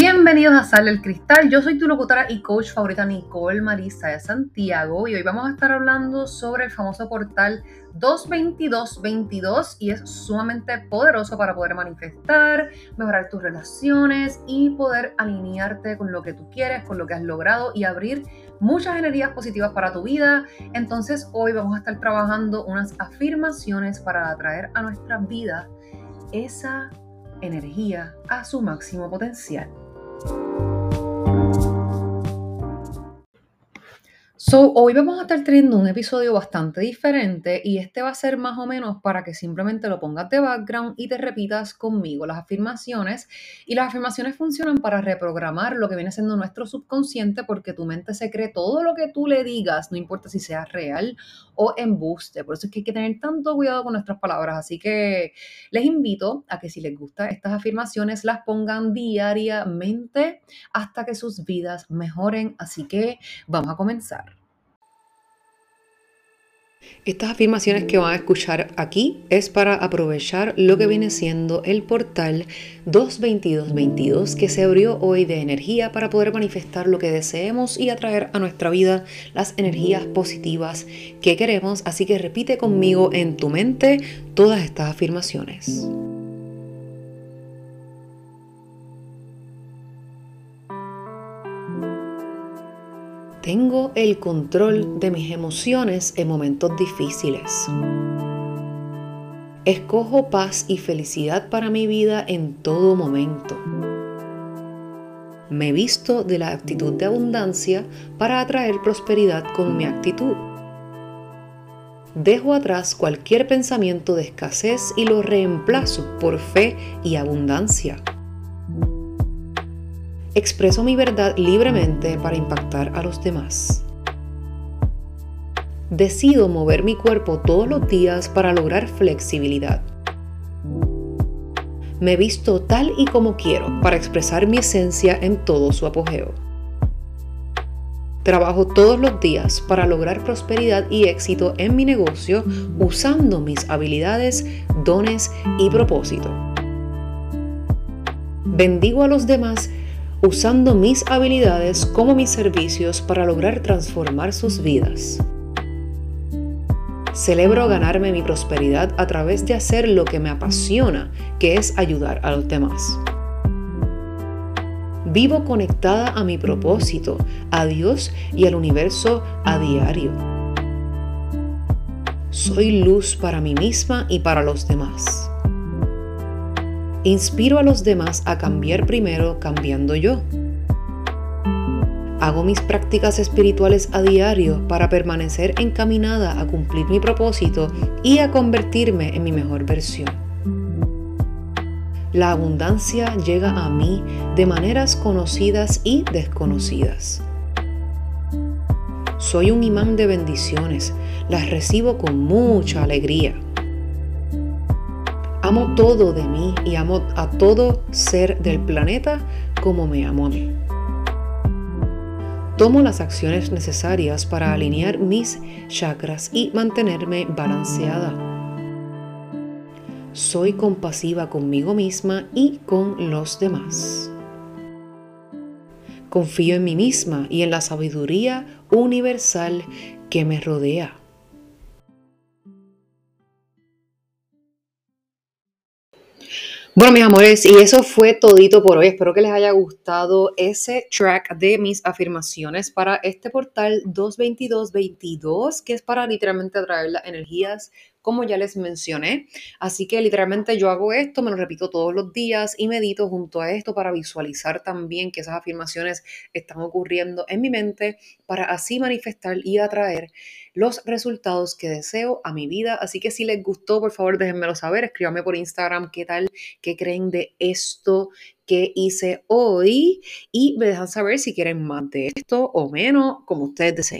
Bienvenidos a Sale el Cristal. Yo soy tu locutora y coach favorita Nicole Marisa de Santiago y hoy vamos a estar hablando sobre el famoso portal 22222 y es sumamente poderoso para poder manifestar, mejorar tus relaciones y poder alinearte con lo que tú quieres, con lo que has logrado y abrir muchas energías positivas para tu vida. Entonces hoy vamos a estar trabajando unas afirmaciones para atraer a nuestra vida esa energía a su máximo potencial. So, hoy vamos a estar teniendo un episodio bastante diferente y este va a ser más o menos para que simplemente lo pongas de background y te repitas conmigo las afirmaciones. Y las afirmaciones funcionan para reprogramar lo que viene siendo nuestro subconsciente porque tu mente se cree todo lo que tú le digas, no importa si sea real o embuste. Por eso es que hay que tener tanto cuidado con nuestras palabras. Así que les invito a que si les gustan estas afirmaciones las pongan diariamente hasta que sus vidas mejoren. Así que vamos a comenzar. Estas afirmaciones que van a escuchar aquí es para aprovechar lo que viene siendo el portal 22222 que se abrió hoy de energía para poder manifestar lo que deseemos y atraer a nuestra vida las energías positivas que queremos. Así que repite conmigo en tu mente todas estas afirmaciones. Tengo el control de mis emociones en momentos difíciles. Escojo paz y felicidad para mi vida en todo momento. Me visto de la actitud de abundancia para atraer prosperidad con mi actitud. Dejo atrás cualquier pensamiento de escasez y lo reemplazo por fe y abundancia. Expreso mi verdad libremente para impactar a los demás. Decido mover mi cuerpo todos los días para lograr flexibilidad. Me visto tal y como quiero para expresar mi esencia en todo su apogeo. Trabajo todos los días para lograr prosperidad y éxito en mi negocio usando mis habilidades, dones y propósito. Bendigo a los demás usando mis habilidades como mis servicios para lograr transformar sus vidas. Celebro ganarme mi prosperidad a través de hacer lo que me apasiona, que es ayudar a los demás. Vivo conectada a mi propósito, a Dios y al universo a diario. Soy luz para mí misma y para los demás. Inspiro a los demás a cambiar primero cambiando yo. Hago mis prácticas espirituales a diario para permanecer encaminada a cumplir mi propósito y a convertirme en mi mejor versión. La abundancia llega a mí de maneras conocidas y desconocidas. Soy un imán de bendiciones, las recibo con mucha alegría. Amo todo de mí y amo a todo ser del planeta como me amo a mí. Tomo las acciones necesarias para alinear mis chakras y mantenerme balanceada. Soy compasiva conmigo misma y con los demás. Confío en mí misma y en la sabiduría universal que me rodea. Bueno, mis amores, y eso fue todito por hoy. Espero que les haya gustado ese track de mis afirmaciones para este portal 22222, que es para literalmente atraer las energías, como ya les mencioné. Así que literalmente yo hago esto, me lo repito todos los días y medito junto a esto para visualizar también que esas afirmaciones están ocurriendo en mi mente, para así manifestar y atraer los resultados que deseo a mi vida. Así que si les gustó, por favor déjenmelo saber, escríbanme por Instagram qué tal, qué creen de esto que hice hoy y me dejan saber si quieren más de esto o menos, como ustedes deseen.